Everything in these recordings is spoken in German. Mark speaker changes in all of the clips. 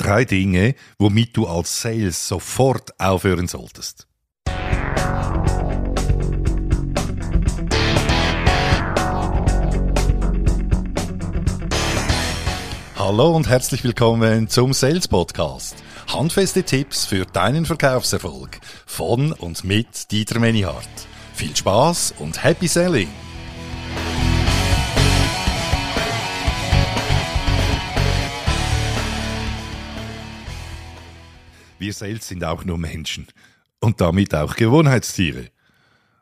Speaker 1: Drei Dinge, womit du als Sales sofort aufhören solltest. Hallo und herzlich willkommen zum Sales Podcast. Handfeste Tipps für deinen Verkaufserfolg von und mit Dieter Menihardt. Viel Spaß und Happy Selling! Wir Sales sind auch nur Menschen und damit auch Gewohnheitstiere.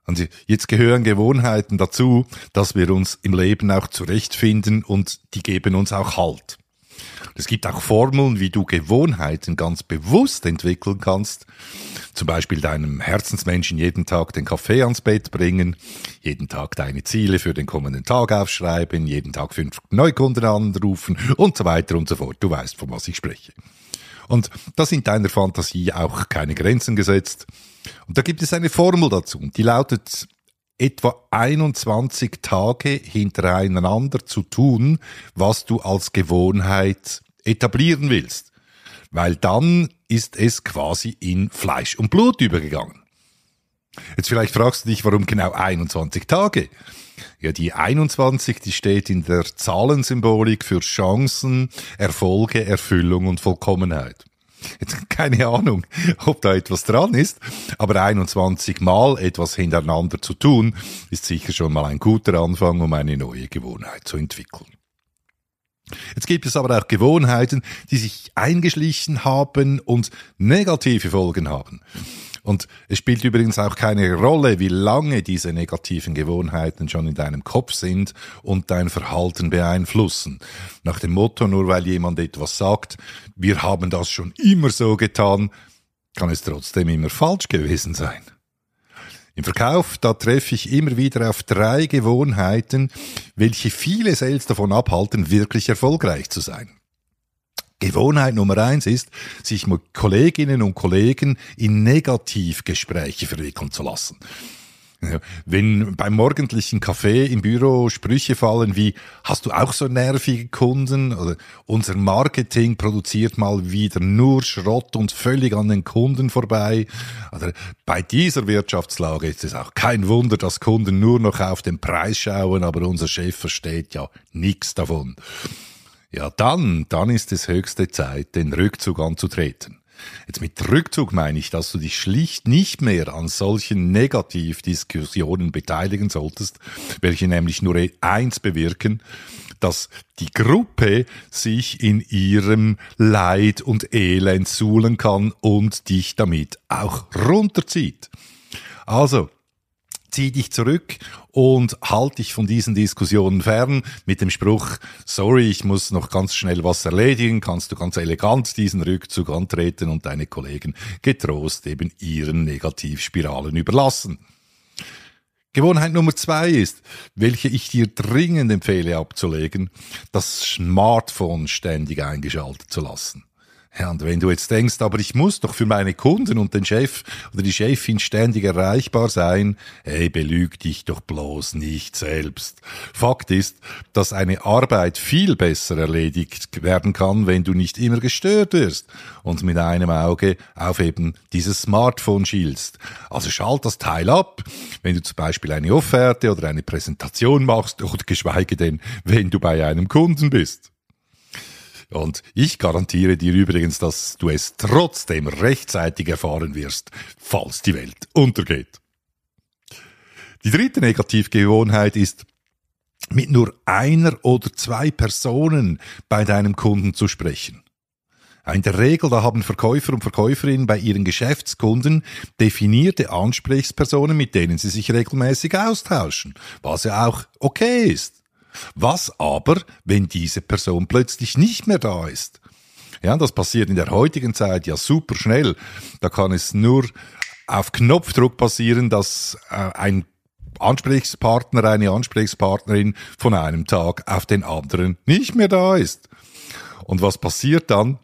Speaker 1: Und jetzt gehören Gewohnheiten dazu, dass wir uns im Leben auch zurechtfinden und die geben uns auch Halt. Es gibt auch Formeln, wie du Gewohnheiten ganz bewusst entwickeln kannst. Zum Beispiel deinem Herzensmenschen jeden Tag den Kaffee ans Bett bringen, jeden Tag deine Ziele für den kommenden Tag aufschreiben, jeden Tag fünf Neukunden anrufen und so weiter und so fort. Du weißt, von was ich spreche. Und da sind deiner Fantasie auch keine Grenzen gesetzt. Und da gibt es eine Formel dazu. Die lautet, etwa 21 Tage hintereinander zu tun, was du als Gewohnheit etablieren willst. Weil dann ist es quasi in Fleisch und Blut übergegangen. Jetzt vielleicht fragst du dich, warum genau 21 Tage? Ja, die 21, die steht in der Zahlensymbolik für Chancen, Erfolge, Erfüllung und Vollkommenheit. Jetzt keine Ahnung, ob da etwas dran ist, aber 21 Mal etwas hintereinander zu tun, ist sicher schon mal ein guter Anfang, um eine neue Gewohnheit zu entwickeln. Jetzt gibt es aber auch Gewohnheiten, die sich eingeschlichen haben und negative Folgen haben. Und es spielt übrigens auch keine Rolle, wie lange diese negativen Gewohnheiten schon in deinem Kopf sind und dein Verhalten beeinflussen. Nach dem Motto, nur weil jemand etwas sagt, wir haben das schon immer so getan, kann es trotzdem immer falsch gewesen sein. Im Verkauf, da treffe ich immer wieder auf drei Gewohnheiten, welche viele Sales davon abhalten, wirklich erfolgreich zu sein. Gewohnheit Nummer eins ist, sich mit Kolleginnen und Kollegen in Negativgespräche verwickeln zu lassen. Wenn beim morgendlichen Kaffee im Büro Sprüche fallen wie, hast du auch so nervige Kunden? Oder unser Marketing produziert mal wieder nur Schrott und völlig an den Kunden vorbei. Oder bei dieser Wirtschaftslage ist es auch kein Wunder, dass Kunden nur noch auf den Preis schauen, aber unser Chef versteht ja nichts davon. Ja, dann, dann ist es höchste Zeit, den Rückzug anzutreten. Jetzt mit Rückzug meine ich, dass du dich schlicht nicht mehr an solchen Negativdiskussionen beteiligen solltest, welche nämlich nur eins bewirken, dass die Gruppe sich in ihrem Leid und Elend suhlen kann und dich damit auch runterzieht. Also, zieh dich zurück und halt dich von diesen Diskussionen fern mit dem Spruch, sorry, ich muss noch ganz schnell was erledigen, kannst du ganz elegant diesen Rückzug antreten und deine Kollegen getrost eben ihren Negativspiralen überlassen. Gewohnheit Nummer zwei ist, welche ich dir dringend empfehle abzulegen, das Smartphone ständig eingeschaltet zu lassen. Ja, und wenn du jetzt denkst, aber ich muss doch für meine Kunden und den Chef oder die Chefin ständig erreichbar sein, hey, belüg dich doch bloß nicht selbst. Fakt ist, dass eine Arbeit viel besser erledigt werden kann, wenn du nicht immer gestört wirst und mit einem Auge auf eben dieses Smartphone schielst. Also schalt das Teil ab, wenn du zum Beispiel eine Offerte oder eine Präsentation machst oder geschweige denn, wenn du bei einem Kunden bist. Und ich garantiere dir übrigens, dass du es trotzdem rechtzeitig erfahren wirst, falls die Welt untergeht. Die dritte Negativgewohnheit ist, mit nur einer oder zwei Personen bei deinem Kunden zu sprechen. In der Regel, da haben Verkäufer und Verkäuferinnen bei ihren Geschäftskunden definierte Ansprechpersonen, mit denen sie sich regelmäßig austauschen, was ja auch okay ist. Was aber, wenn diese Person plötzlich nicht mehr da ist? Ja, das passiert in der heutigen Zeit ja super schnell. Da kann es nur auf Knopfdruck passieren, dass äh, ein Ansprechpartner, eine Ansprechpartnerin von einem Tag auf den anderen nicht mehr da ist. Und was passiert dann?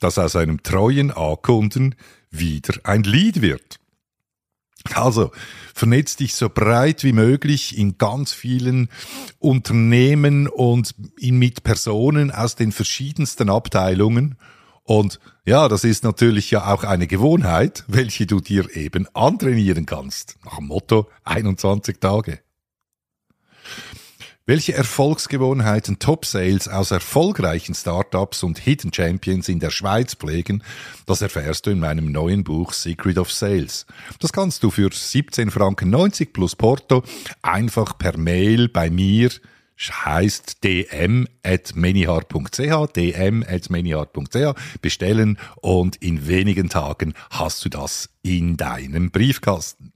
Speaker 1: Dass aus einem treuen A-Kunden wieder ein Lied wird. Also, vernetz dich so breit wie möglich in ganz vielen Unternehmen und mit Personen aus den verschiedensten Abteilungen Und ja, das ist natürlich ja auch eine Gewohnheit, welche du dir eben antrainieren kannst. Nach dem Motto 21 Tage. Welche Erfolgsgewohnheiten Top-Sales aus erfolgreichen Startups und Hidden Champions in der Schweiz pflegen, das erfährst du in meinem neuen Buch Secret of Sales. Das kannst du für 17 Franken 90 plus Porto einfach per Mail bei mir heißt dm at dm dm at bestellen und in wenigen Tagen hast du das in deinem Briefkasten.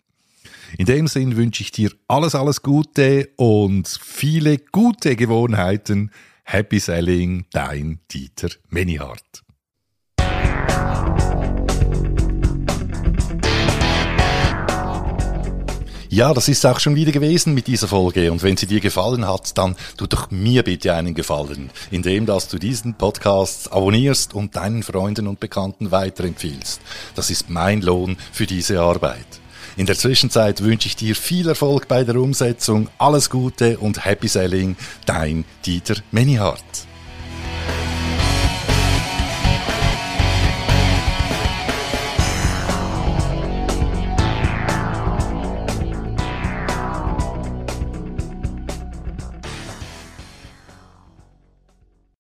Speaker 1: In dem Sinn wünsche ich dir alles, alles Gute und viele gute Gewohnheiten. Happy Selling, dein Dieter Menihardt. Ja, das ist auch schon wieder gewesen mit dieser Folge. Und wenn sie dir gefallen hat, dann tu doch mir bitte einen Gefallen, indem dass du diesen Podcast abonnierst und deinen Freunden und Bekannten weiterempfiehlst. Das ist mein Lohn für diese Arbeit. In der Zwischenzeit wünsche ich dir viel Erfolg bei der Umsetzung, alles Gute und Happy Selling, dein Dieter Menihardt.